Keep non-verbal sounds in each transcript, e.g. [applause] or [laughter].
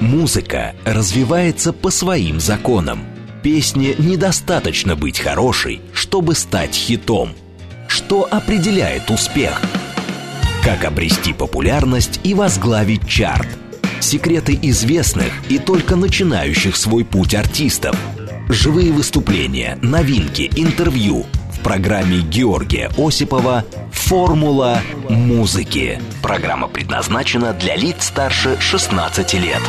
Музыка развивается по своим законам. Песне недостаточно быть хорошей, чтобы стать хитом. Что определяет успех? Как обрести популярность и возглавить чарт? Секреты известных и только начинающих свой путь артистов. Живые выступления, новинки, интервью – в программе Георгия Осипова «Формула музыки». Программа предназначена для лиц старше 16 лет.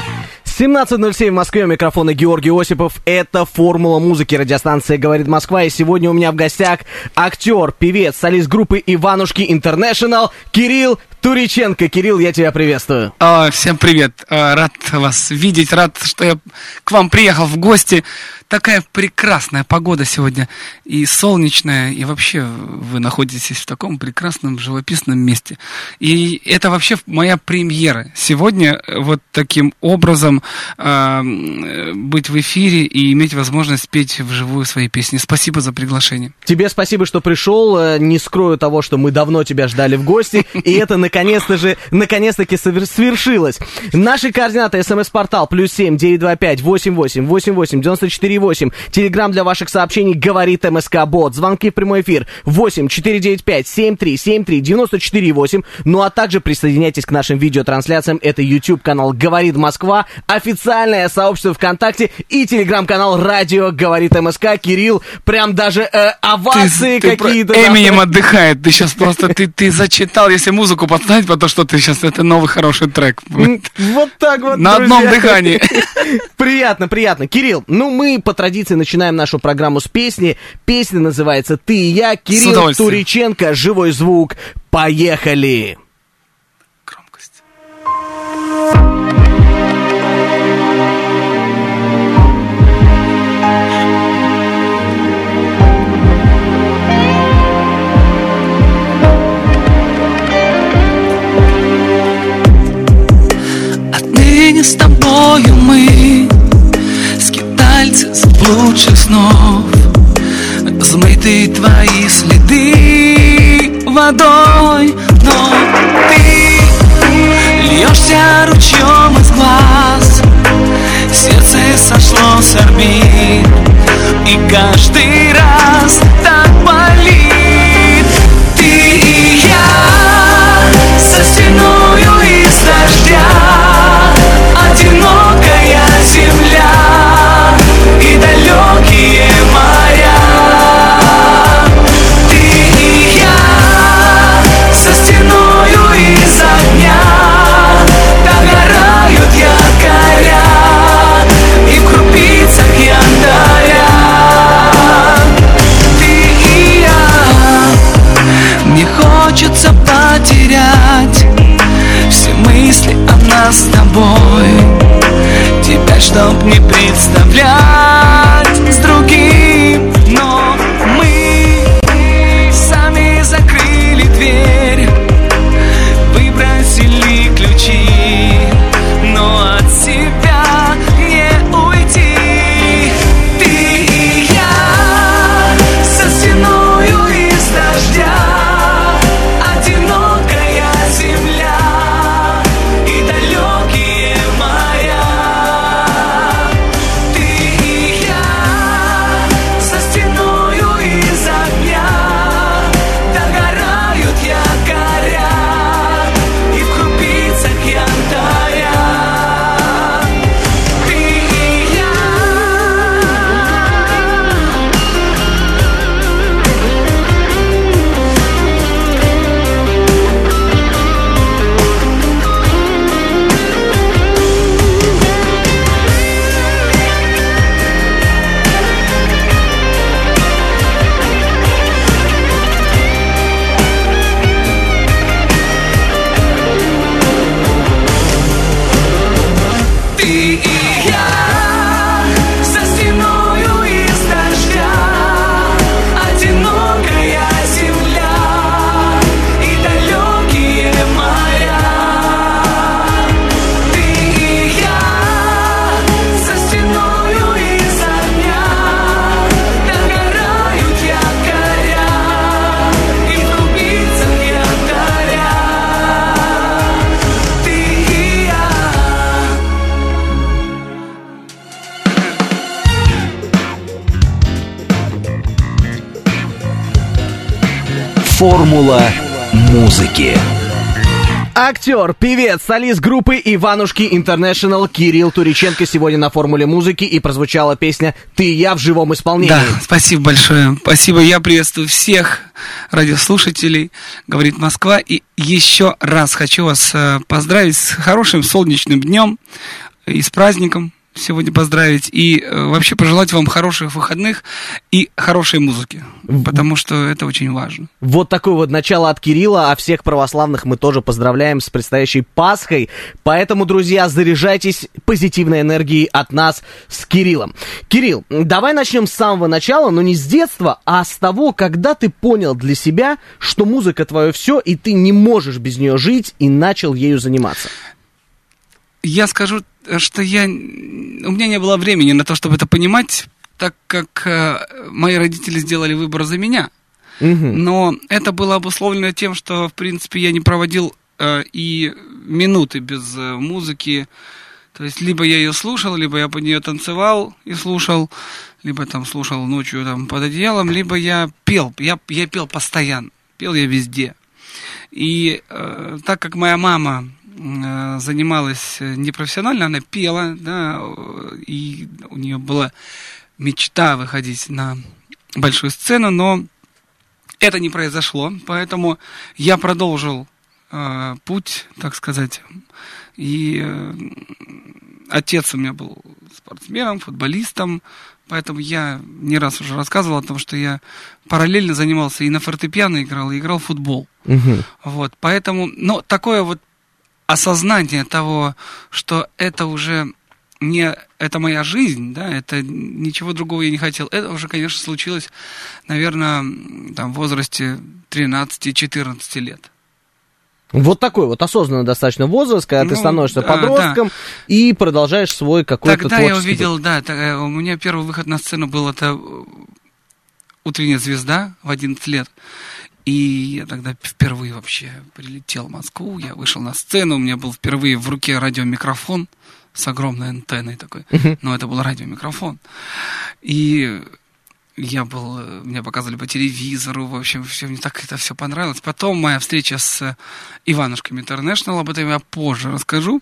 17.07 в Москве, у микрофона Георгий Осипов. Это «Формула музыки», радиостанция «Говорит Москва». И сегодня у меня в гостях актер, певец, солист группы «Иванушки Интернешнл» Кирилл Туриченко. Кирилл, я тебя приветствую. А, всем привет. А, рад вас видеть, рад, что я к вам приехал в гости. Такая прекрасная погода сегодня и солнечная, и вообще вы находитесь в таком прекрасном живописном месте. И это вообще моя премьера. Сегодня вот таким образом э, быть в эфире и иметь возможность петь вживую свои песни. Спасибо за приглашение. Тебе спасибо, что пришел. Э, не скрою того, что мы давно тебя ждали в гости, [laughs] и это наконец-то же, наконец-таки свершилось. Наши координаты, смс-портал, плюс семь, девять, два, пять, восемь, восемь, восемь, восемь, девяносто четыре, 8. Телеграмм для ваших сообщений говорит МСК Бот. Звонки в прямой эфир 8 495 73 73 94 8. Ну а также присоединяйтесь к нашим видеотрансляциям. Это YouTube канал Говорит Москва, официальное сообщество ВКонтакте и телеграм-канал Радио Говорит МСК. Кирилл, прям даже э, овации какие-то. Эминем отдыхает. Ты сейчас просто ты, ты зачитал, если музыку поставить, потому что ты сейчас это новый хороший трек. Вот так вот. На одном дыхании. [laughs] Приятно, приятно. Кирилл, ну мы по традиции начинаем нашу программу с песни. Песня называется «Ты и я», Кирилл Туриченко, «Живой звук». Поехали! Громкость. Отныне с тобою мы лучших снов. Взмыты твои следы водой. Но ты льешься ручьем из глаз. Сердце сошло с орбит. И каждый раз так болит Формула музыки. Актер, певец, солист группы Иванушки Интернешнл Кирилл Туриченко сегодня на формуле музыки и прозвучала песня «Ты и я» в живом исполнении. Да, спасибо большое. Спасибо. Я приветствую всех радиослушателей, говорит Москва. И еще раз хочу вас э, поздравить с хорошим солнечным днем и с праздником сегодня поздравить. И э, вообще пожелать вам хороших выходных и хорошей музыки. Потому что это очень важно. Вот такое вот начало от Кирилла, а всех православных мы тоже поздравляем с предстоящей Пасхой. Поэтому, друзья, заряжайтесь позитивной энергией от нас с Кириллом. Кирилл, давай начнем с самого начала, но не с детства, а с того, когда ты понял для себя, что музыка твое все, и ты не можешь без нее жить, и начал ею заниматься. Я скажу, что я... У меня не было времени на то, чтобы это понимать, так как э, мои родители сделали выбор за меня. Мгм. Но это было обусловлено тем, что, в принципе, я не проводил э, и минуты без э, музыки. То есть, либо я ее слушал, либо я под нее танцевал и слушал, либо там слушал ночью там под одеялом, либо я пел. Я, я пел постоянно. Пел я везде. И э, так как моя мама занималась э, непрофессионально, она пела, да, э, и у нее была мечта выходить на большую сцену, но это не произошло, поэтому я продолжил э, путь, так сказать. И э, отец у меня был спортсменом, футболистом, поэтому я не раз уже рассказывал о том, что я параллельно занимался и на фортепиано играл, и играл в футбол. Мгм. Вот, поэтому, но такое вот осознание того, что это уже не это моя жизнь, да, это ничего другого я не хотел. Это уже, конечно, случилось, наверное, там в возрасте 13-14 лет. Вот такой вот осознанный достаточно возраст, когда ты Ну, становишься да, подростком и продолжаешь свой какой-то Тогда я творческий увидел, да, э, у меня первый выход на сцену был это утренняя звезда в 11 лет. И я тогда впервые вообще прилетел в Москву, я вышел на сцену, у меня был впервые в руке радиомикрофон с огромной антенной такой, но это был радиомикрофон. И я был, меня показывали по телевизору, в общем, все, мне так это все понравилось. Потом моя встреча с Иванушками Интернешнл, об этом я позже расскажу.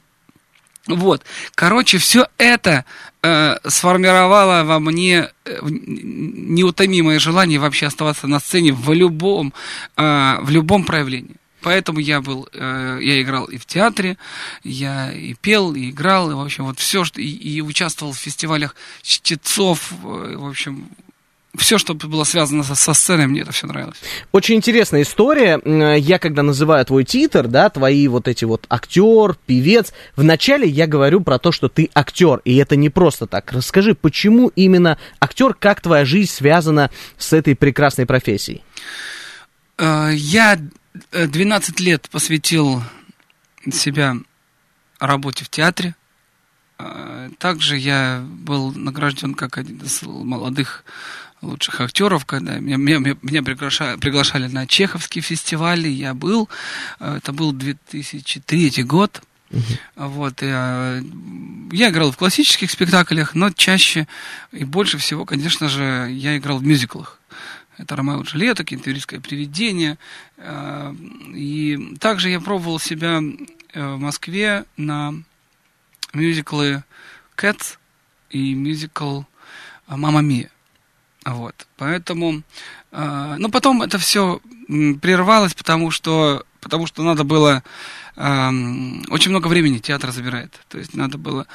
Вот, короче, все это э, сформировало во мне э, неутомимое желание вообще оставаться на сцене в любом, э, в любом проявлении. Поэтому я был, э, я играл и в театре, я и пел, и играл, и, в общем, вот все, и, и участвовал в фестивалях чтецов, э, в общем, все, что было связано со, со сценой, мне это все нравилось. Очень интересная история. Я когда называю твой титр, да, твои вот эти вот актер, певец, вначале я говорю про то, что ты актер, и это не просто так. Расскажи, почему именно актер, как твоя жизнь связана с этой прекрасной профессией? Э, Я э, 12 лет посвятил себя работе в театре. Э, Также я был награжден как один из молодых лучших актеров, когда меня, меня, меня- приглашали, приглашали на Чеховские фестивали, я был, Э, это был 2003 год, вот, я, я играл в классических спектаклях, но чаще и больше всего, конечно же, я играл в мюзиклах. Это «Ромео и Джульетта», «Кентервильское привидение». Э, И также я пробовал себя э, в Москве на мюзиклы «Cats» и мюзикл э, «Мама Мия». Вот, поэтому... э, Но потом это все прервалось, потому что, потому что надо было... эм, Очень много времени театр забирает. То есть надо было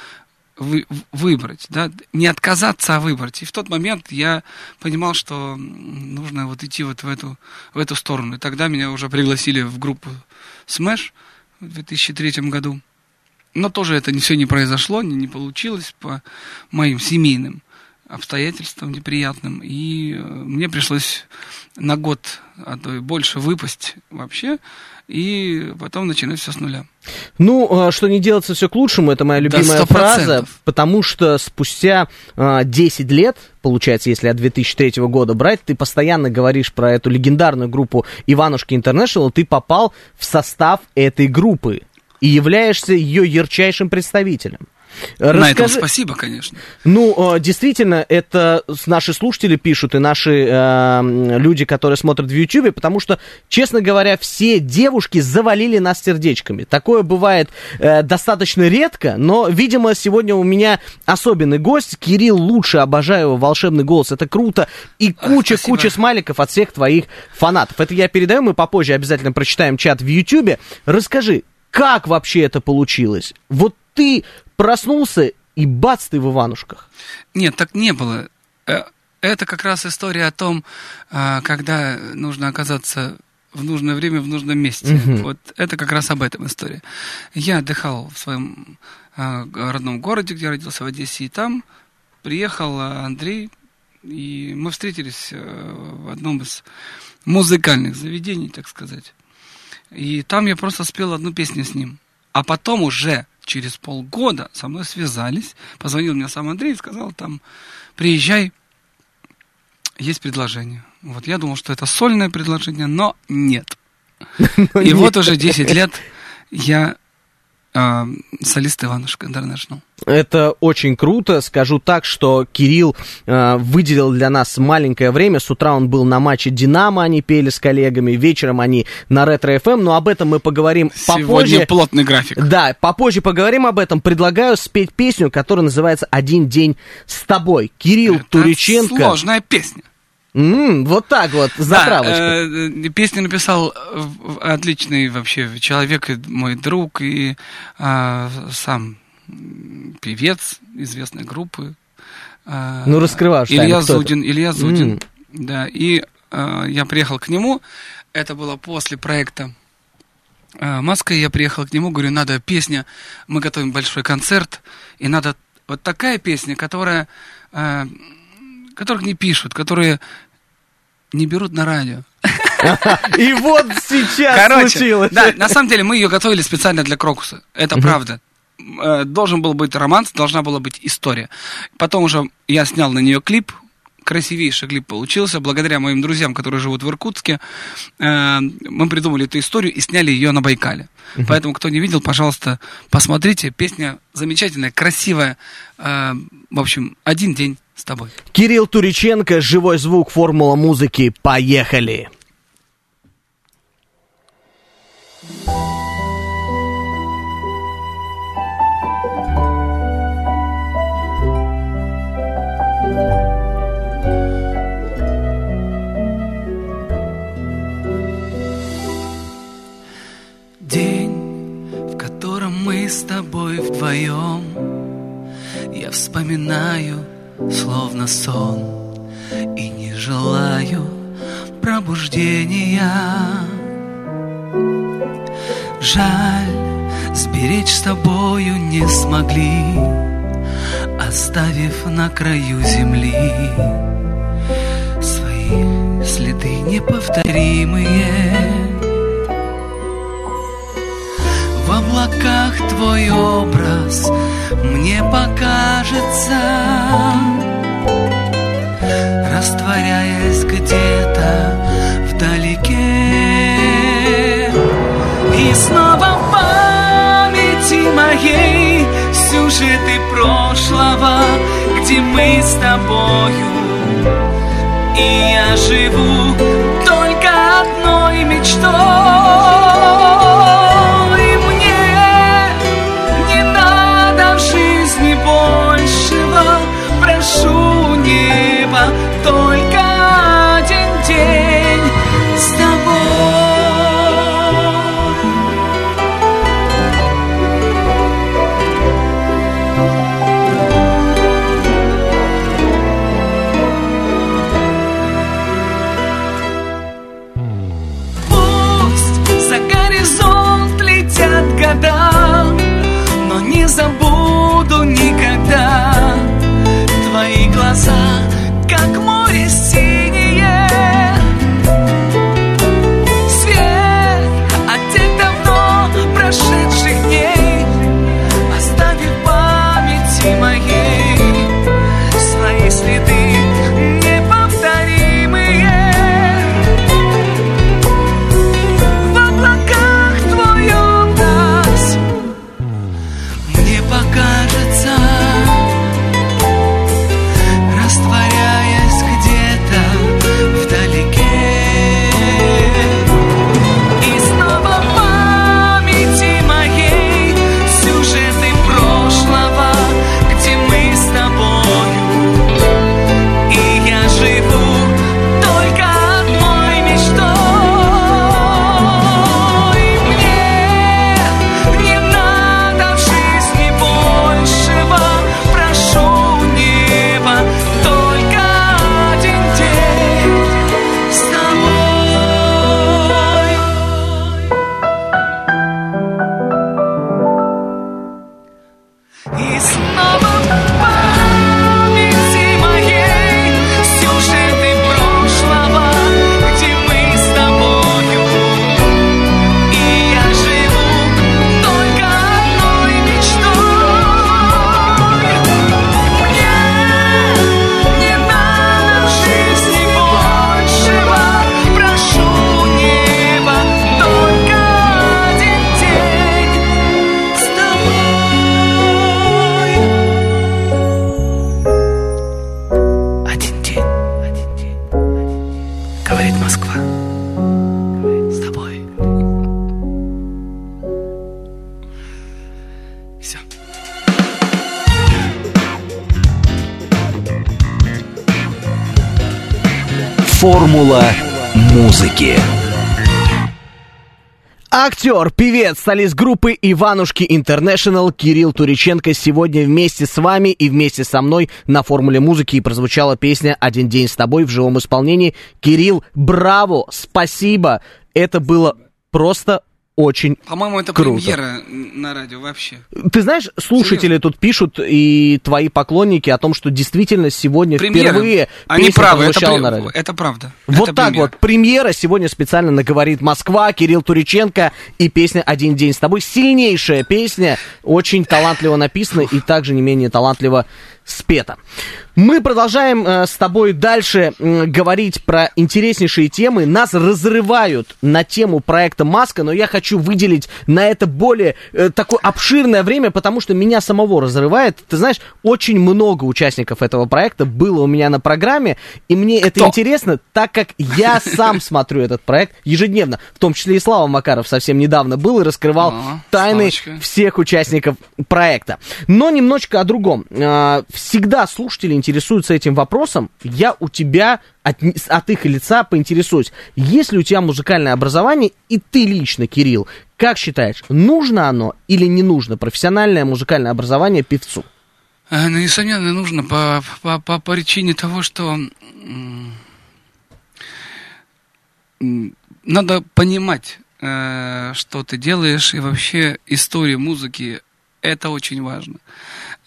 вы- выбрать, да, не отказаться, а выбрать. И в тот момент я понимал, что нужно вот идти вот в эту, в эту сторону. И тогда меня уже пригласили в группу Smash в 2003 году. Но тоже это все не произошло, не, не получилось по моим семейным обстоятельствам неприятным. И э, мне пришлось на год, а то и больше выпасть вообще, и потом начинать все с нуля. Ну, э, что не делается все к лучшему, это моя Да, любимая сто фраза, потому что спустя э, 10 лет, получается, если от 2003 года брать, ты постоянно говоришь про эту легендарную группу Иванушки Интернешнл, ты попал в состав этой группы и являешься ее ярчайшим представителем. На этом Расскажи- спасибо, конечно. Ну, э, действительно, это наши слушатели пишут и наши э, люди, которые смотрят в Ютубе, потому что, честно говоря, все девушки завалили нас сердечками. Такое бывает э, достаточно редко, но, видимо, сегодня у меня особенный гость. Кирилл лучше, обожаю его волшебный голос, это круто. И куча, спасибо. куча смайликов от всех твоих фанатов. Это я передаю, мы попозже обязательно прочитаем чат в Ютубе. Расскажи, как вообще это получилось? Вот ты проснулся и бац, ты в Иванушках. Нет, так не было. Э, Это как раз история о том, а, когда нужно оказаться в нужное время в нужном месте. Мгм. Вот это как раз об этом история. Я отдыхал в своем г- родном городе, где родился в Одессе, и там приехал Андрей, и мы встретились э, в одном из музыкальных заведений, так сказать. И там я просто спел одну песню с ним. А потом уже через полгода со мной связались, позвонил мне сам Андрей и сказал там, приезжай, есть предложение. Вот я думал, что это сольное предложение, но нет. [laughs] И вот уже 10 лет я а, солист Иванушка Интернешнл. Это очень круто. Скажу так, что Кирилл э, выделил для нас маленькое время. С утра он был на матче Динамо, они пели с коллегами. Вечером они на Ретро ФМ. Но об этом мы поговорим Сегодня попозже. плотный график. Да, попозже поговорим об этом. Предлагаю спеть песню, которая называется «Один день с тобой». Кирилл Это Туриченко. сложная песня. М, вот так вот, Да, затравочка. э, э, песню написал э, отличный вообще человек, мой друг и а, сам певец известной группы. а, Ну, тайну, Илья это? Зудин. Илья Зудин. М. Да, и а, я приехал к нему. Это было после проекта а, Маска. Я приехал к нему, говорю, надо песня. Мы готовим большой концерт, и надо вот такая песня, которая, а, которых не пишут, которые не берут на радио. [laughs] И вот сейчас Короче, случилось. да, на самом деле мы ее готовили специально для Крокуса. Это правда. Э, Должен был быть романс, должна была быть история. Потом уже я снял на нее клип. Красивейший клип получился. Благодаря моим друзьям, которые живут в Иркутске, э, мы придумали эту историю и сняли ее на Байкале. Поэтому, кто не видел, пожалуйста, посмотрите. Песня замечательная, красивая. Э, В общем, один день с тобой. Кирилл Туриченко, живой звук, формула музыки. Поехали. День, в котором мы с тобой вдвоем Я вспоминаю, словно сон И не желаю пробуждения. Жаль, сберечь с тобою не смогли Оставив на краю земли. Свои следы неповторимые облаках твой образ мне покажется, растворяясь где-то вдалеке. И снова в памяти моей сюжеты прошлого, где мы с тобою и я живу только одной мечтой. Формула музыки. Актер, певец, солист группы Иванушки Интернешнл Кирилл Туриченко сегодня вместе с вами и вместе со мной на Формуле музыки и прозвучала песня «Один день с тобой» в живом исполнении. Кирилл, браво, спасибо. Это было просто очень По-моему, это Круто. премьера на радио вообще. Ты знаешь, слушатели тут пишут и твои поклонники о том, что действительно сегодня Премьера. впервые Они песня правы, это, на радио. это правда. Вот Это так премьера. вот, премьера сегодня специально наговорит Москва, Кирилл Туриченко и песня «Один день с тобой». Сильнейшая песня, очень талантливо написана и также не менее талантливо спета. Мы продолжаем э, с тобой дальше м, говорить про интереснейшие темы. Нас разрывают на тему проекта «Маска», но я хочу выделить на это более э, такое обширное время, потому что меня самого разрывает. Ты знаешь, очень много участников этого проекта было у меня на программе, и мне это Кто? интересно, так как я [laughs] сам смотрю этот проект ежедневно. В том числе и Слава Макаров совсем недавно был и раскрывал тайны всех участников проекта. Но немножечко о другом. А, Всегда слушатели интересуются этим вопросом. Я у тебя от, от их лица поинтересуюсь. Есть ли у тебя музыкальное образование, и ты лично, Кирилл, как считаешь, нужно оно или не нужно профессиональное музыкальное образование певцу? Э, Ну, несомненно, нужно по, по, по причине того, что надо понимать, э, что ты делаешь, и вообще история музыки это очень важно.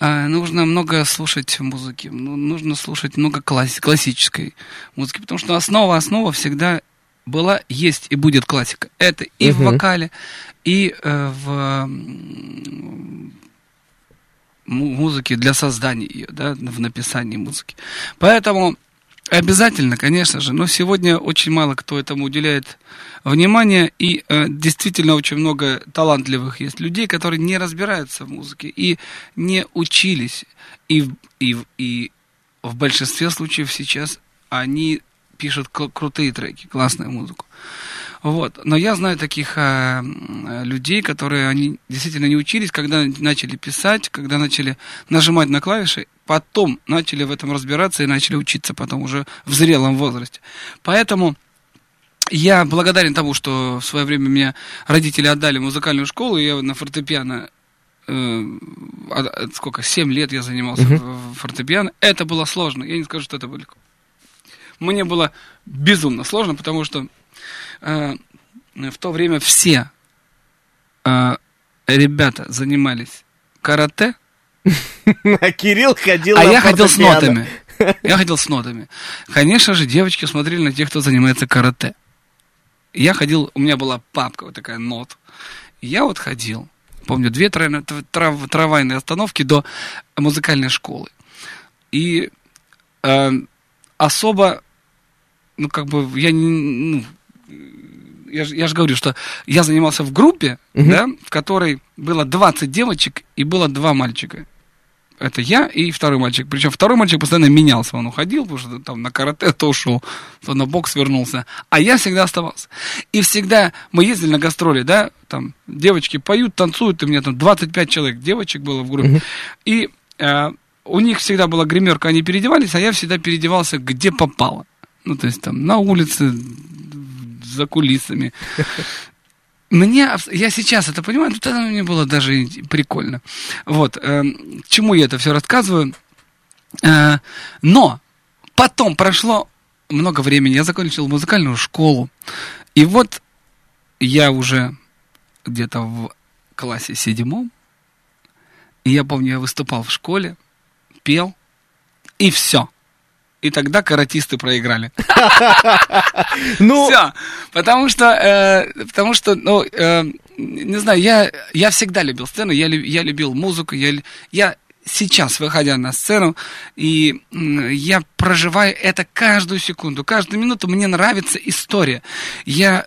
Э, нужно много слушать музыки, ну, нужно слушать много класс- классической музыки, потому что основа основа всегда была, есть и будет классика. Это и в Мгм. вокале, и э, в м, му- музыки для создания ее, да, в написании музыки. Поэтому обязательно, конечно же, но сегодня очень мало кто этому уделяет внимание, и э, действительно очень много талантливых есть людей, которые не разбираются в музыке и не учились, и, и, и в большинстве случаев сейчас они пишут крутые треки, классную музыку. Вот. Но я знаю таких м, людей, которые они действительно не учились, когда начали писать, когда начали нажимать на клавиши, потом начали в этом разбираться и начали учиться потом уже в зрелом возрасте. Поэтому я благодарен тому, что в свое время меня родители отдали в музыкальную школу, и я на фортепиано э, а- а сколько, 7 лет я занимался в фортепиано. Это было сложно. Я не скажу, что это было легко. Мне было безумно сложно, потому что э, в то время все э, ребята занимались карате, [laughs] А Кирилл ходил а я ходил с нотами. [laughs] Я ходил с нотами. Конечно же, девочки смотрели на тех, кто занимается карате. Я ходил, у меня была папка вот такая нот. Я вот ходил, помню, две трав- трав- трамвайные остановки до музыкальной школы. И э, особо, ну, как бы, я не, ну, я же, я же говорю, что я занимался в группе, Мгм. да, в которой было 20 девочек и было два мальчика. Это я и второй мальчик. Причем второй мальчик постоянно менялся. Он уходил, потому что там на карате то ушел, то на бокс вернулся. А я всегда оставался. И всегда мы ездили на гастроли, да, там девочки поют, танцуют, и у меня там 25 человек девочек было в группе. И э, у них всегда была гримерка, они переодевались, а я всегда переодевался где попало. Ну, то есть там на улице, за кулисами. Мне, я сейчас это понимаю, но тогда мне было даже прикольно. Вот, э, к чему я это все рассказываю. Э, но потом прошло много времени, я закончил музыкальную школу. И вот я уже где-то в классе седьмом, и я помню, я выступал в школе, пел, и все. И тогда каратисты проиграли. [laughs] Ну, Все. Потому что, э, потому что, ну, э, не знаю, я, я всегда любил сцену, я, я любил музыку, я, я сейчас, выходя на сцену, и я проживаю это каждую секунду, каждую минуту, мне нравится история. Я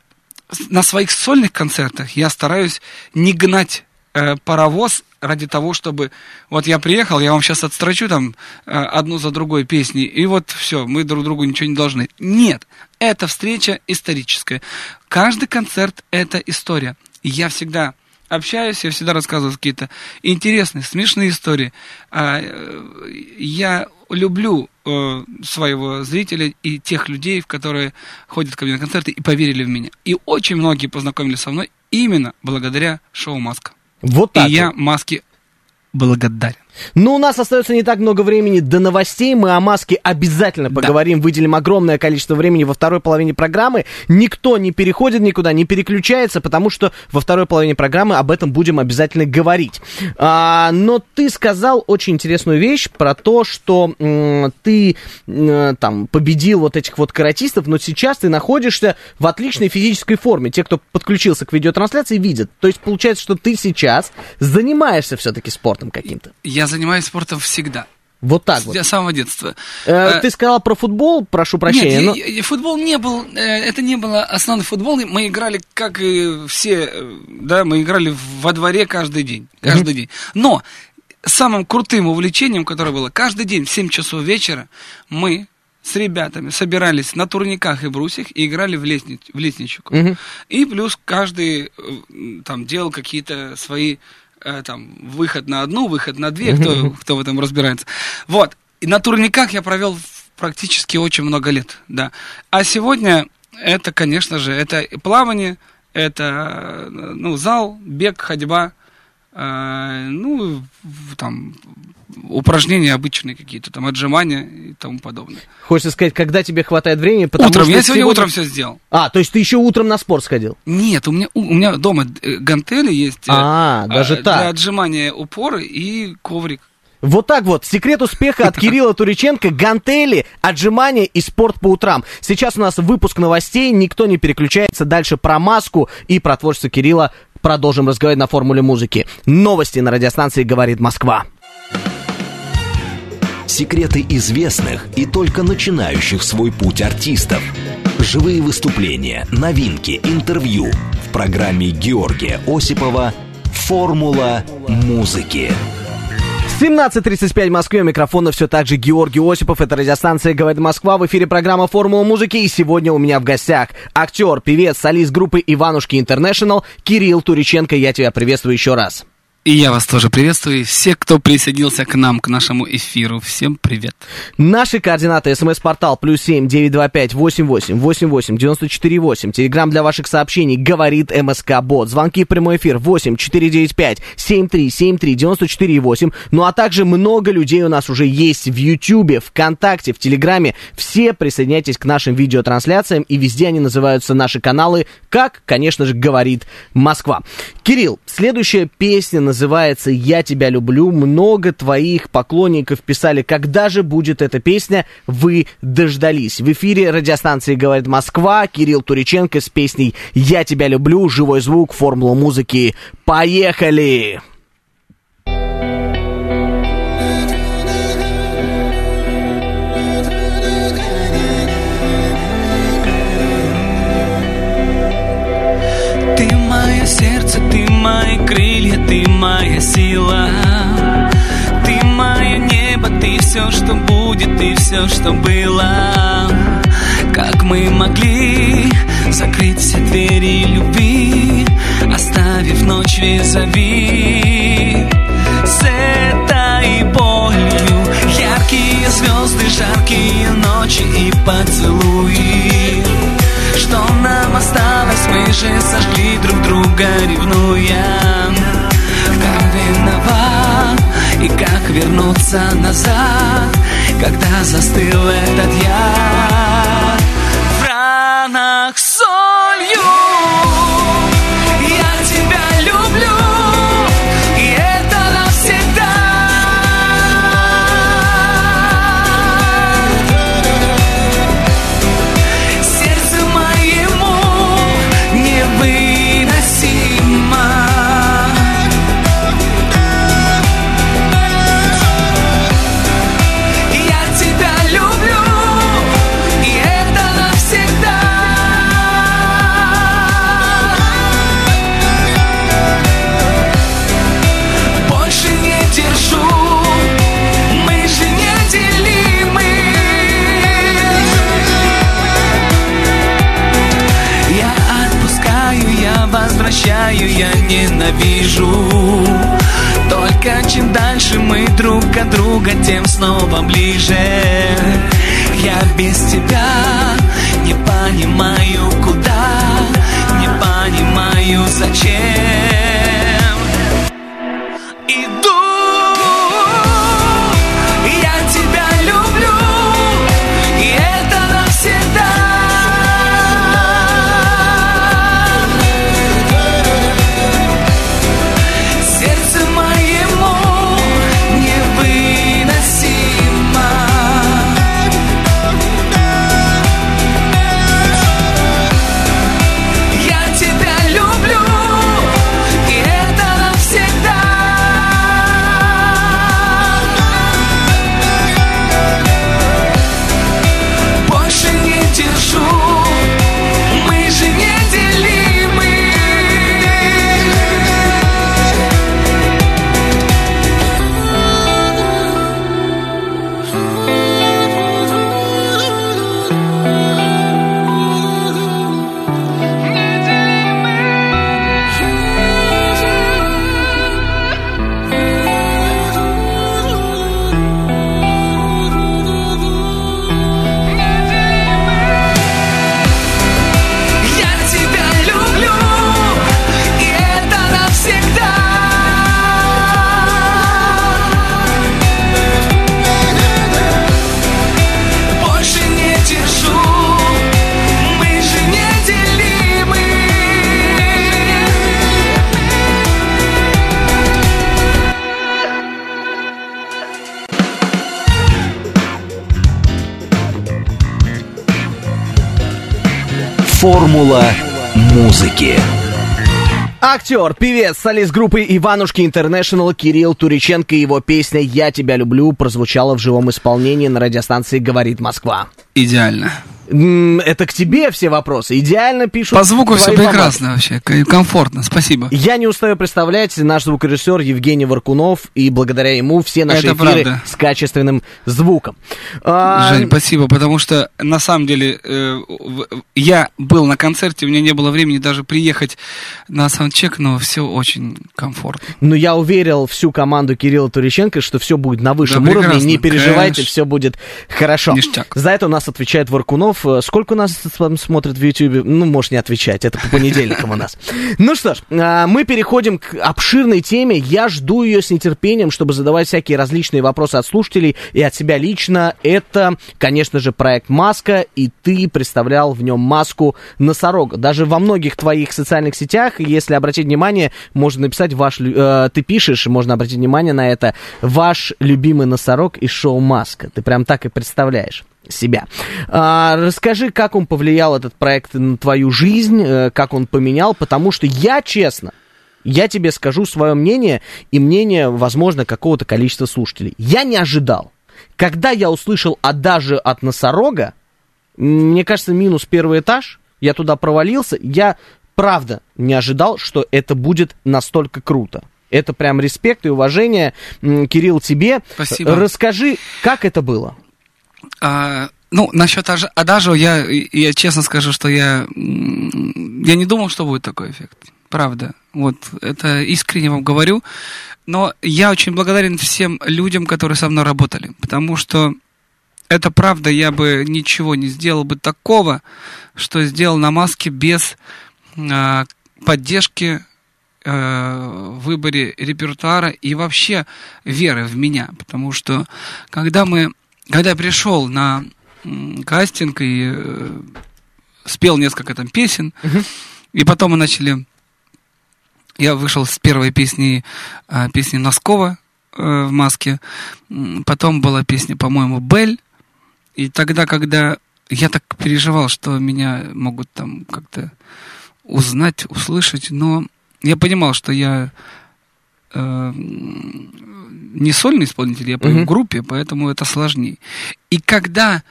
на своих сольных концертах я стараюсь не гнать паровоз ради того, чтобы вот я приехал, я вам сейчас отстрочу там э, одну за другой песни, и вот все, мы друг другу ничего не должны. Нет, это встреча историческая. Каждый концерт это история. Я всегда общаюсь, я всегда рассказываю какие-то интересные, смешные истории. А, э, я люблю э, своего зрителя и тех людей, в которые ходят ко мне на концерты и поверили в меня. И очень многие познакомились со мной именно благодаря шоу «Маска». Вот так и я вот. «Маске» благодарен. Ну, у нас остается не так много времени до новостей. Мы о маске обязательно поговорим, выделим огромное количество времени во второй половине программы. Никто не переходит никуда, не переключается, потому что во второй половине программы об этом будем обязательно говорить. А, но ты сказал очень интересную вещь про то, что м, ты м, там победил вот этих вот каратистов, но сейчас ты находишься в отличной физической форме. Те, кто подключился к видеотрансляции, видят. То есть получается, что ты сейчас занимаешься все-таки спортом каким-то. Я занимаюсь спортом всегда. Вот так вот. с самого детства. Э, Э, Ты сказал про футбол, прошу прощения. Нет, но- я- я- футбол не был, э, это не было основной футбол. Мы играли, как и все, э, да, мы играли во дворе каждый день, каждый день. Но самым крутым увлечением, которое было, каждый день в 7 часов вечера мы с ребятами собирались на турниках и брусьях и играли в, лестни- в лестничку. Мгм. И плюс каждый там делал какие-то свои там выход на одну, выход на две, кто, [laughs] кто в этом разбирается. Вот. И на турниках я провел практически очень много лет, да. А сегодня это, конечно же, это плавание, это э, ну, зал, бег, ходьба, э, ну, в- там упражнения обычные какие-то, там отжимания и тому подобное. Хочется сказать, когда тебе хватает времени, потому утром, что я сегодня утром все сделал. А, то есть ты еще утром на спорт сходил? Нет, у меня, у, у меня дома э, гантели есть. э, А, даже э, так. Для отжимания упоры и коврик. Вот так вот. Секрет успеха от [laughs] Кирилла Туриченко. Гантели, отжимания и спорт по утрам. Сейчас у нас выпуск новостей. Никто не переключается. Дальше про маску и про творчество Кирилла продолжим разговаривать на формуле музыки. Новости на радиостанции «Говорит Москва». Секреты известных и только начинающих свой путь артистов. Живые выступления, новинки, интервью. В программе Георгия Осипова «Формула музыки». 17.35 в Москве. У микрофона все так же Георгий Осипов. Это радиостанция «Говорит Москва». В эфире программа «Формула музыки». И сегодня у меня в гостях актер, певец, солист группы «Иванушки Интернешнл» Кирилл Туриченко. Я тебя приветствую еще раз. И я вас тоже приветствую. И все, кто присоединился к нам, к нашему эфиру, всем привет. Наши координаты. СМС-портал плюс семь девять два пять восемь восемь восемь восемь девяносто четыре восемь. Телеграмм для ваших сообщений говорит МСК Бот. Звонки в прямой эфир восемь четыре девять пять семь три семь три девяносто четыре восемь. Ну а также много людей у нас уже есть в Ютьюбе, ВКонтакте, в Телеграме. Все присоединяйтесь к нашим видеотрансляциям и везде они называются наши каналы, как, конечно же, говорит Москва. Кирилл, следующая песня называется «Я тебя люблю». Много твоих поклонников писали, когда же будет эта песня. Вы дождались. В эфире радиостанции «Говорит Москва» Кирилл Туриченко с песней «Я тебя люблю». Живой звук, формула музыки. Поехали! Мои крылья, ты моя сила. Ты мое небо, ты все, что будет, ты все, что было. Как мы могли закрыть все двери любви, оставив ночь визави с этой болью. Яркие звезды, жаркие ночи и поцелуи. Что нам осталось, мы же сожгли друг друга, ревнуя. Как виноват и как вернуться назад Когда застыл этот яд В ранах солью Формула музыки. Актер, певец, солист группы Иванушки Интернешнл Кирилл Туриченко и его песня «Я тебя люблю» прозвучала в живом исполнении на радиостанции «Говорит Москва». Идеально. Это к тебе все вопросы. Идеально пишут По звуку все прекрасно вообще, к- комфортно, спасибо. Я не устаю представлять наш звукорежиссер Евгений Варкунов, и благодаря ему все наши Это эфиры правда. с качественным звуком. А, Жень, спасибо, потому что на самом деле э, я был на концерте, у меня не было времени даже приехать на саундчек, но все очень комфортно. Но я уверил всю команду Кирилла Туриченко, что все будет на высшем Да, уровне. прекрасно, Не переживайте, конечно. все будет хорошо. Ништяк. За это у нас отвечает Варкунов. Э, Сколько у нас там смотрит в Ютьюбе? Ну, можешь не отвечать, это по понедельникам у нас. Ну что ж, а, мы переходим к обширной теме. Я жду ее с нетерпением, чтобы задавать всякие различные вопросы от слушателей и от себя лично. Это, конечно же, проект «Маска», и ты представлял в нем маску носорога. Даже во многих твоих социальных сетях, если обратить внимание, можно написать ваш... э, ты пишешь, можно обратить внимание на это, ваш любимый носорог из шоу «Маска». Ты прям так и представляешь себя. А, расскажи, как он повлиял, этот проект, на твою жизнь, э, как он поменял, потому что я, честно, я тебе скажу свое мнение и мнение, возможно, какого-то количества слушателей. Я не ожидал. Когда я услышал «Адажи от носорога», мне кажется, минус первый этаж, я туда провалился, я правда не ожидал, что это будет настолько круто. Это прям респект и уважение, Кирилл, тебе. Спасибо. Расскажи, как это было? А, ну, насчет аж- Адажио, я, я честно скажу, что я, я не думал, что будет такой эффект. Правда. Вот, это искренне вам говорю. Но я очень благодарен всем людям, которые со мной работали. Потому что это правда, я бы ничего не сделал бы такого, что сделал на маске без а, поддержки э, в выборе репертуара и вообще веры в меня. Потому что когда мы, когда я пришел на кастинг и э, спел несколько там песен, и потом мы начали, я вышел с первой песни, а, песни Носкова э, в маске, потом была песня, по-моему, Бель, и тогда, когда я так переживал, что меня могут там как-то узнать, услышать, но я понимал, что я э, не сольный исполнитель, я пою Мгм. в группе, поэтому это сложнее. И когда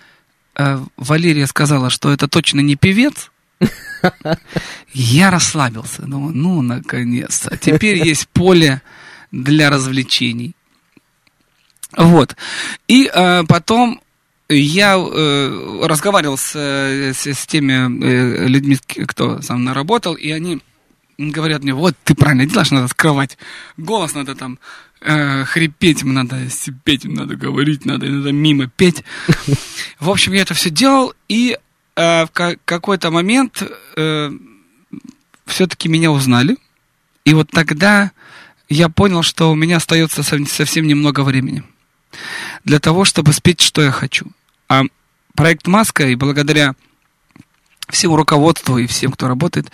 э, Валерия сказала, что это точно не певец, я расслабился. Думаю, ну, наконец-то. Теперь есть поле для развлечений. Вот. И э, потом я э, разговаривал с, э, с, с теми э, людьми, кто со мной работал, и они говорят мне, вот, ты правильно делаешь, надо скрывать голос, надо там э, хрипеть надо, если петь им надо, говорить надо, иногда мимо петь. В общем, я это все делал, и э, в ка- какой-то момент все-таки меня узнали. И вот тогда я понял, что у меня остается сов- совсем немного времени для того, чтобы спеть, что я хочу. А проект «Маска» и благодаря всему руководству и всем, кто работает,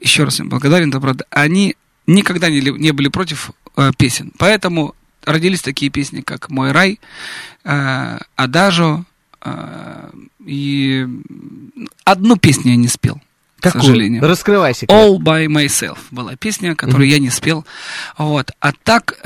еще раз им благодарен, правда, они никогда не, не были против э, песен. Поэтому родились такие песни, как «Мой рай», э, «Адажо», э, и одну песню я не спел, к Какую? сожалению. Раскрывай секрет. All by myself была песня, которую я не спел. Вот. А так,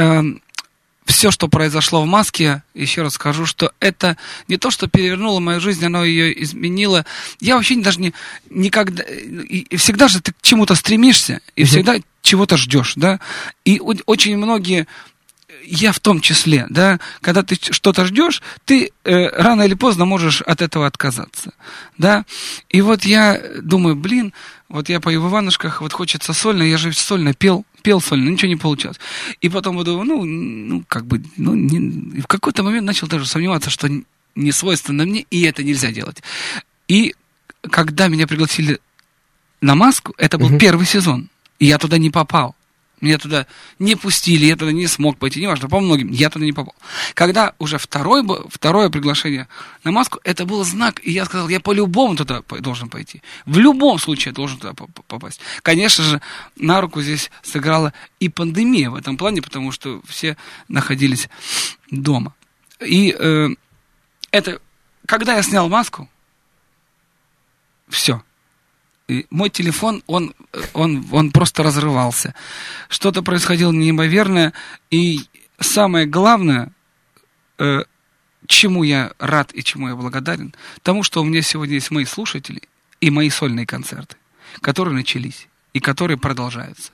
все, что произошло в маске, еще раз скажу, что это не то, что перевернуло мою жизнь, оно ее изменило. Я вообще даже не никогда и, всегда же ты к чему-то стремишься и всегда чего-то ждешь, да. И очень многие я в том числе, да, когда ты что-то ждешь, ты э, рано или поздно можешь от этого отказаться, да. И вот я думаю, блин, вот я пою в Иванушках, вот хочется сольно, я же сольно пел, пел сольно, ничего не получалось. И потом думаю, ну, ну, как бы, ну, не- в какой-то момент начал даже сомневаться, что не свойственно мне, и это нельзя делать. И когда меня пригласили на маску, это был первый сезон, и я туда не попал. Меня туда не пустили, я туда не смог пойти, неважно, по многим, я туда не попал. Когда уже второй, второе приглашение на маску, это был знак, и я сказал, я по-любому туда должен пойти. В любом случае я должен туда по- по- попасть. Конечно же, на руку здесь сыграла и пандемия в этом плане, потому что все находились дома. И э, это, когда я снял маску, все. Мой телефон, он, он, он просто разрывался. Что-то происходило неимоверное. И самое главное, э, чему я рад и чему я благодарен, тому, что у меня сегодня есть мои слушатели и мои сольные концерты, которые начались и которые продолжаются.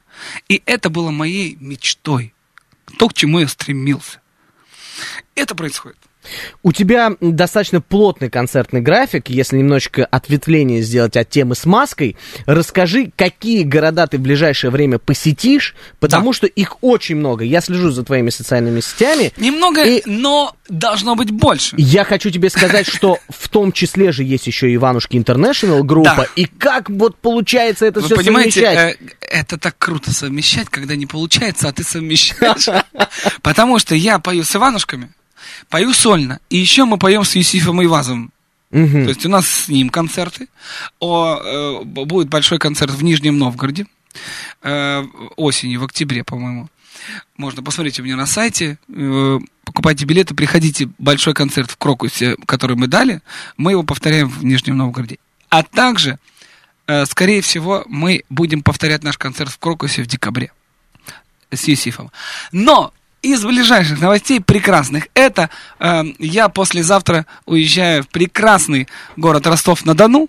И это было моей мечтой, то, к чему я стремился. Это происходит. У тебя достаточно плотный концертный график. Если немножечко ответвление сделать от темы с маской, расскажи, какие города ты в ближайшее время посетишь, потому Да. что их очень много. Я слежу за твоими социальными сетями. Немного, И- но должно быть больше. Я хочу тебе сказать, что в том числе же есть еще Иванушки Интернешнл группа. Да. И как вот получается это Вы все понимаете, совмещать? э, это так круто совмещать, когда не получается, а ты совмещаешь. [laughs] Потому что я пою с Иванушками, пою сольно, и еще мы поем с Юсифом Ивазовым. Мгм. То есть у нас с ним концерты. О, э, будет большой концерт в Нижнем Новгороде э, осенью, в октябре, по-моему. Можно посмотреть у меня на сайте. э, покупайте билеты, приходите. Большой концерт в Крокусе, который мы дали, мы его повторяем в Нижнем Новгороде. А также, э, скорее всего, мы будем повторять наш концерт в Крокусе в декабре с Юсифом. Но из ближайших новостей прекрасных это э, я послезавтра уезжаю в прекрасный город Ростов-на-Дону,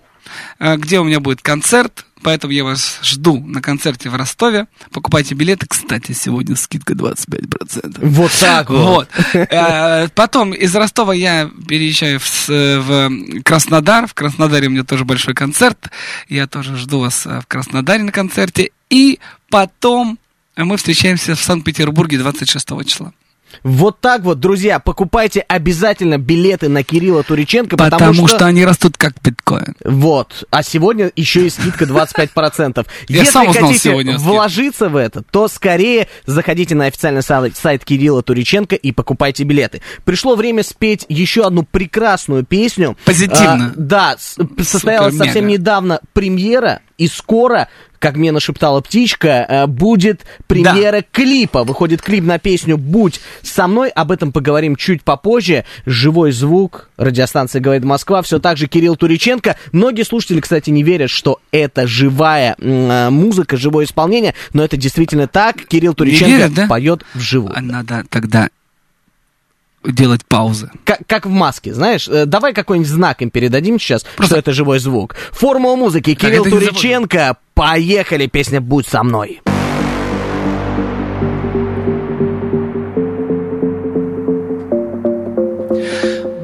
э, где у меня будет концерт, поэтому я вас жду на концерте в Ростове. Покупайте билеты, кстати, сегодня скидка 25%. Вот так вот. Вот. Э, Потом из Ростова я переезжаю в Краснодар. В Краснодаре у меня тоже большой концерт. Я тоже жду вас э, в Краснодаре на концерте. И потом мы встречаемся в Санкт-Петербурге 26 числа. Вот так вот, друзья, покупайте обязательно билеты на Кирилла Туриченко, потому, Потому что они растут как биткоин. Вот. А сегодня еще и скидка 25%. [laughs] Я Если сам узнал хотите сегодня вложиться в это, то скорее заходите на официальный сайт, Кирилла Туриченко и покупайте билеты. Пришло время спеть еще одну прекрасную песню. Позитивно. А, да, состоялась совсем недавно премьера, и скоро, как мне нашептала птичка, э, будет премьера клипа. Выходит клип на песню «Будь со мной». Об этом поговорим чуть попозже. Живой звук, радиостанция «Говорит Москва», все так же Кирилл Туриченко. Многие слушатели, кстати, не верят, что это живая э, музыка, живое исполнение, но это действительно так. Кирилл Туриченко верят, да? поет вживую. А Надо тогда делать паузы. Как, как в маске, знаешь, Э, давай какой-нибудь знак им передадим сейчас, что это живой звук. Формула музыки, Кирилл не Туриченко, поехали, песня «Будь со мной».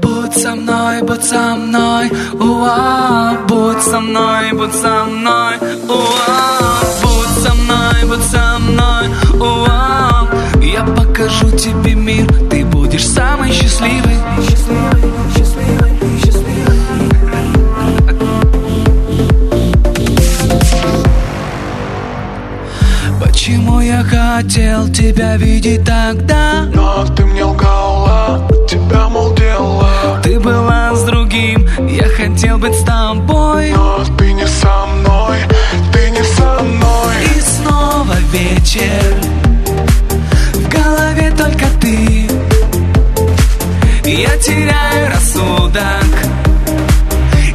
Будь со мной, будь со мной, уа, будь со мной, будь со мной, уа, будь со мной, будь со мной, уа, я покажу покажу тебе мир, ты счастливый, счастливый. Почему я хотел тебя видеть тогда? Но ты мне лгала, тебя, мол, дела Ты была с другим, я хотел быть с тобой Но рассудок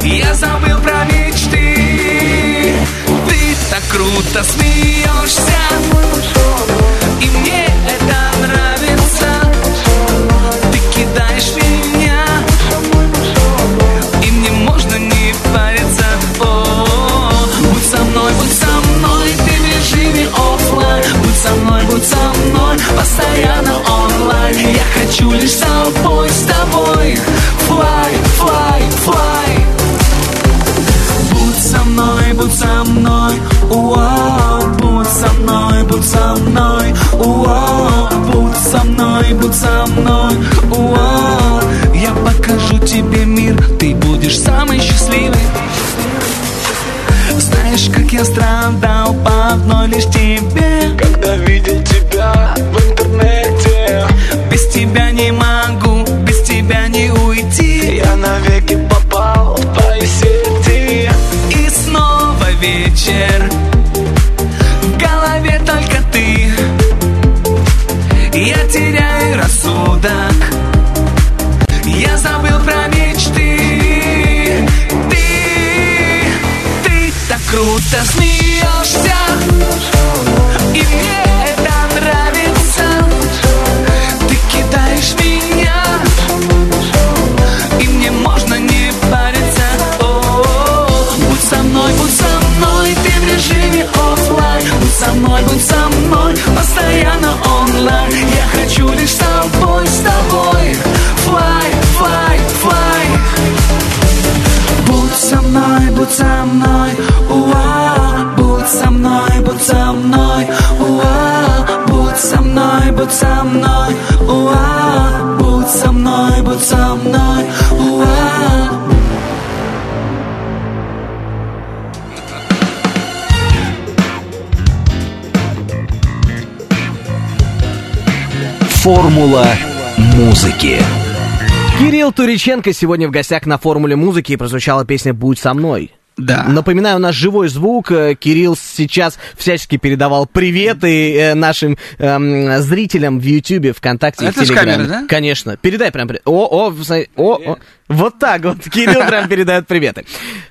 Я забыл про мечты. Ты так круто смеешься. И мне это нравится. Ты кидаешь меня. И мне можно не париться. О, Будь со мной, будь со мной. Ты в режиме оффлайн. Будь со мной, будь со мной. Постоянно онлайн. Я хочу лишь мной, будь со мной, уау. Я покажу тебе мир, ты будешь самый счастливый. Знаешь, как я страдал по одной лишь тебе Формула музыки. Кирилл Туриченко сегодня в гостях на формуле музыки и прозвучала песня «Будь со мной». Да. Напоминаю, у нас живой звук. Э, Кирилл сейчас всячески передавал приветы э, нашим эм, зрителям в Ютьюбе, ВКонтакте и Это в ж Телеграме. камера, да? Конечно. Передай прям привет. О, о, о, о. Вот так вот. Кирилл [laughs] прям передает приветы.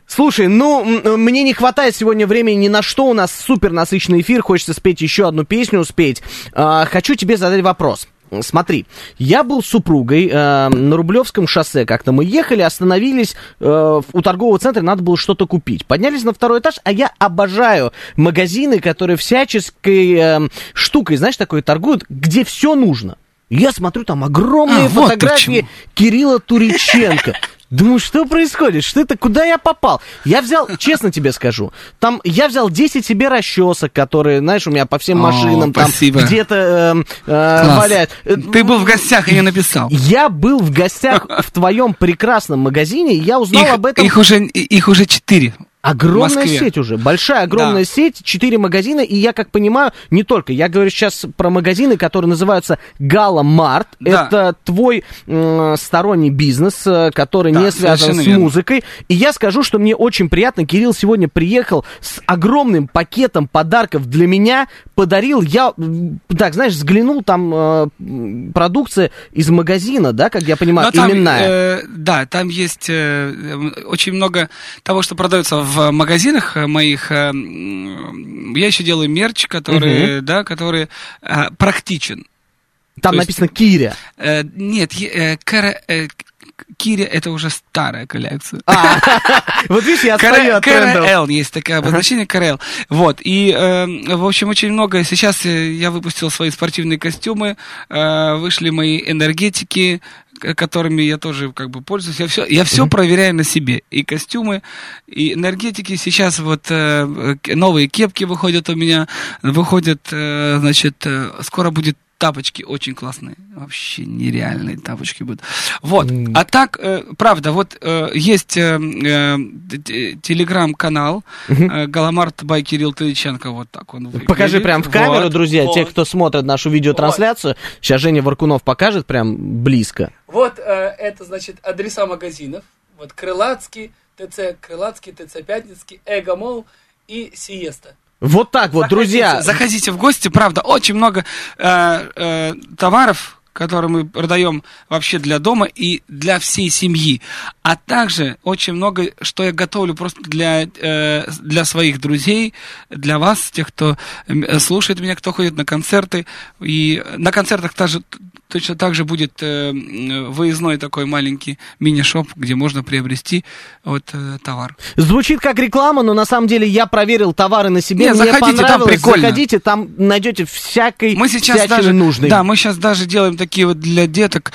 Слушай, ну, м, мне не хватает сегодня времени ни на что. У нас супер насыщенный эфир. Хочется спеть еще одну песню, успеть. А, хочу тебе задать вопрос. Смотри, я был с супругой э, на Рублевском шоссе, как-то мы ехали, остановились э, у торгового центра, надо было что-то купить. Поднялись на второй этаж, а я обожаю магазины, которые всяческой э, штукой, знаешь, такой торгуют, где все нужно. Я смотрю, там огромные А, вот фотографии почему. Кирилла Туриченко. Думаю, что происходит? Что это? Куда я попал? Я взял, [laughs] честно тебе скажу, там я взял 10 себе расчесок, которые, знаешь, у меня по всем машинам там спасибо. где-то эм, э, Класс. валяют. Э, Ты был в гостях и не написал. Я был в гостях [laughs] в твоем прекрасном магазине, и я узнал Их, об этом. их уже, их уже четыре. Огромная Москве. сеть уже, большая огромная Да. сеть, четыре магазина, и я как понимаю, не только, я говорю сейчас про магазины, которые называются Гала Март, Да. это твой м, сторонний бизнес, э, который Да, не связан с верно. музыкой, и я скажу, что мне очень приятно, Кирилл сегодня приехал с огромным пакетом подарков для меня, подарил, я, так, знаешь, взглянул, там э, продукция из магазина, да, как я понимаю, Но там, именная. э, да, там есть э, э, очень много того, что продается в магазинах э, моих. э, я еще делаю мерч, который, да, который э, практичен. там то есть- написано Киря. Э, нет, э, Кара- э, Кири это уже старая коллекция. А, [laughs] вот видишь, я отстаю от. КРЛ есть такое обозначение КРЛ. Вот, и, э, в общем, очень много. Сейчас э, я выпустил свои спортивные костюмы, э, вышли мои энергетики, которыми я тоже как бы пользуюсь. Я все, я все проверяю на себе. И костюмы, и энергетики. Сейчас вот э, новые кепки выходят у меня. Выходят, э, значит, э, скоро будет тапочки очень классные. Вообще нереальные тапочки будут. Вот. А так, э, правда, вот э, есть э, э, телеграм-канал э, Галамарт by Кирилл Тыличенко. Вот так он выглядит. Покажи прям в камеру, Вот, друзья, вот. те, кто смотрит нашу видеотрансляцию. Сейчас Женя Варкунов покажет прям близко. Вот э, это, значит, адреса магазинов. Вот Крылатский, ТЦ Крылатский, ТЦ Пятницкий, Эго-молл и Сиеста. Вот так вот, друзья. Заходите в гости, правда, очень много э, э, товаров, которые мы продаем вообще для дома и для всей семьи. А также очень много, что я готовлю просто для, э, для своих друзей, для вас, тех, кто э, слушает меня, кто ходит на концерты. И на концертах также, точно так же будет э, выездной такой маленький мини-шоп, где можно приобрести вот э, товар. Звучит как реклама, но на самом деле я проверил товары на себе. Не, Мне заходите, там прикольно. Заходите, там найдете всякой Мы сейчас даже, нужной. да, мы сейчас даже делаем такие вот для деток.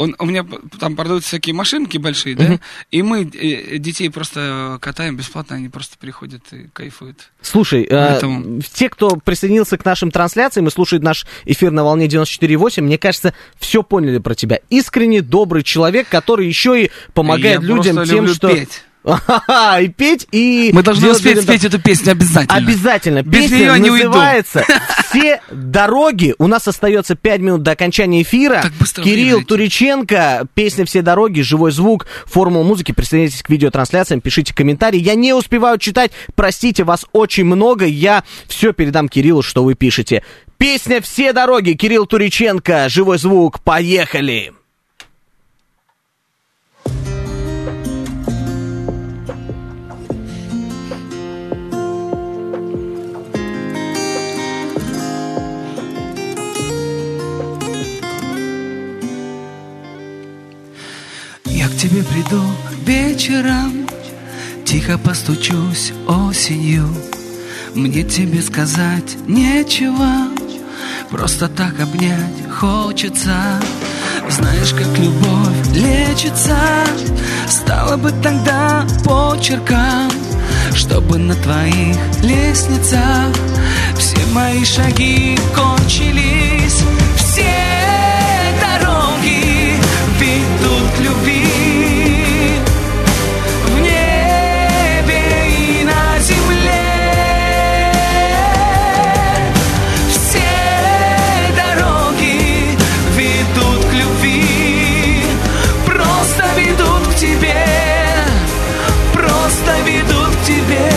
Он, у меня там продаются всякие машинки большие, да, и мы э, детей просто катаем бесплатно, они просто приходят и кайфуют. Слушай, э, Поэтому- те, кто присоединился к нашим трансляциям и слушает наш эфир на волне 94.8, мне кажется, все поняли про тебя. Искренне добрый человек, который еще и помогает Я людям тем, что... петь. И петь, и... Мы должны успеть людям спеть эту песню обязательно. Обязательно. Без Песня неё не уйду. называется [laughs] «Все дороги». У нас остается 5 минут до окончания эфира. Кирилл летит. Туриченко, песня «Все дороги», живой звук, формула музыки. Присоединяйтесь к видеотрансляциям, пишите комментарии. Я не успеваю читать, простите, вас очень много. Я все передам Кириллу, что вы пишете. Песня «Все дороги», Кирилл Туриченко, живой звук, поехали! Тебе приду вечером, тихо постучусь осенью. Мне тебе сказать нечего, просто так обнять хочется. Знаешь, как любовь лечится, стало бы тогда почерком, чтобы на твоих лестницах все мои шаги кончились. Любви в небе и на земле. Все дороги ведут к любви, просто ведут к тебе, просто ведут к тебе.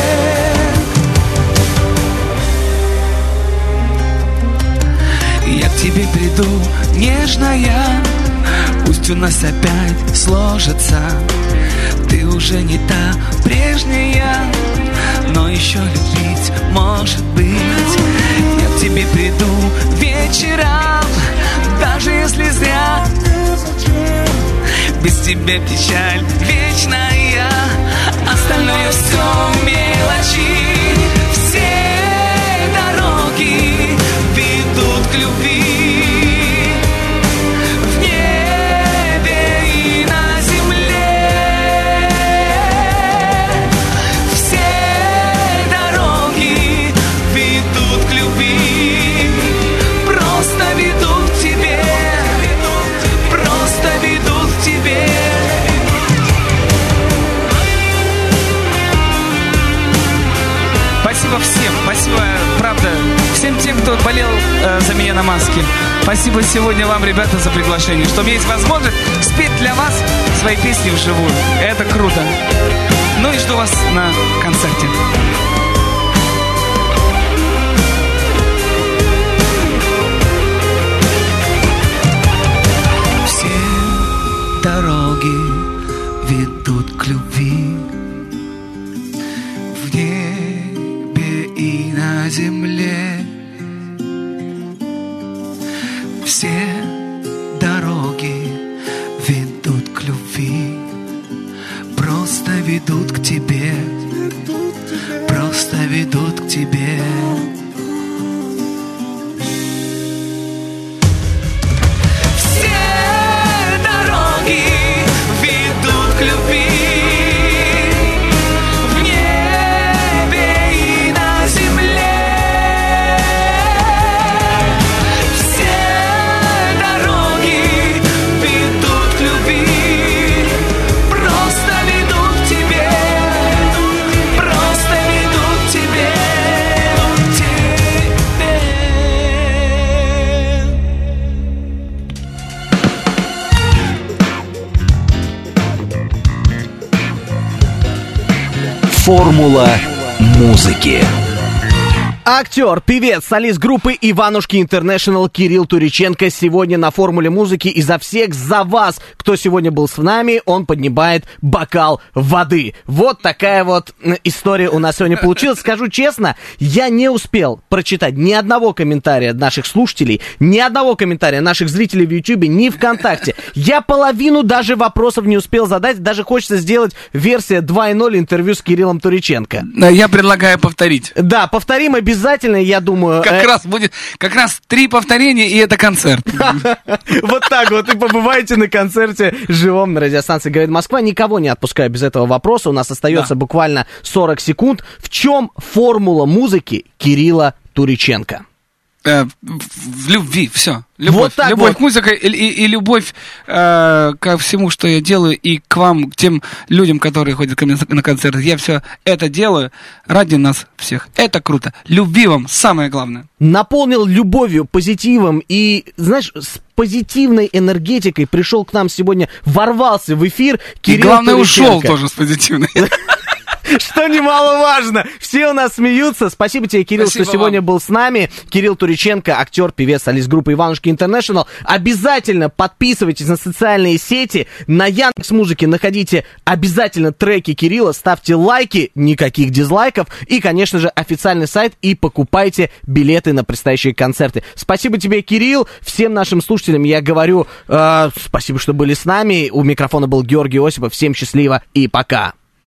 Я к тебе приду, нежная у нас опять сложится. Ты уже не та прежняя Но еще любить может быть. Я к тебе приду вечером Даже если зря. Без тебя печаль вечная Остальное все мелочи. Все дороги ведут к любви кто болел э, за меня на маске. Спасибо сегодня вам, ребята, за приглашение, что у есть возможность спеть для вас свои песни вживую. Это круто. Ну и жду вас на концерте. Все дороги Формула музыки. Актер, певец, солист группы Иванушки Интернешнл Кирилл Туриченко сегодня на формуле музыки. И за всех, за вас, кто сегодня был с нами, он поднимает бокал воды. Вот такая вот история у нас сегодня получилась. Скажу честно, я не успел прочитать ни одного комментария наших слушателей, ни одного комментария наших зрителей в Ютубе, ни ВКонтакте. Я половину даже вопросов не успел задать. Даже хочется сделать версия 2.0 интервью с Кириллом Туриченко. Я предлагаю повторить. Да, повторим обязательно, я думаю. Как э, раз будет, как раз три повторения, и это концерт. [laughs] Вот так вот. И побывайте на концерте живом на радиостанции «Говорит Москва». Никого не отпускаю без этого вопроса. У нас остается буквально 40 секунд. В чем формула музыки Кирилла Туриченко? Э, в любви, все. Любовь. Вот так любовь вот. к музыке и, и- и любовь э, ко всему, что я делаю, и к вам, к тем людям, которые ходят ко мне на концерты. Я все это делаю ради нас всех. Это круто. Любви вам самое главное. Наполнил любовью, позитивом и, знаешь, с позитивной энергетикой пришел к нам сегодня, ворвался в эфир Кирилл и главное, ушел Туриченко. тоже с позитивной. [laughs] Что немаловажно. Все у нас смеются. Спасибо тебе, Кирилл, Спасибо что сегодня вам. был с нами. Кирилл Туриченко, актер, певец, солист группы Иванушки Интернешнл. Обязательно подписывайтесь на социальные сети. На Яндекс Музыке находите обязательно треки Кирилла. Ставьте лайки, никаких дизлайков. И, конечно же, официальный сайт. И покупайте билеты на предстоящие концерты. Спасибо тебе, Кирилл. Всем нашим слушателям я говорю э, спасибо, что были с нами. У микрофона был Георгий Осипов. Всем счастливо и пока.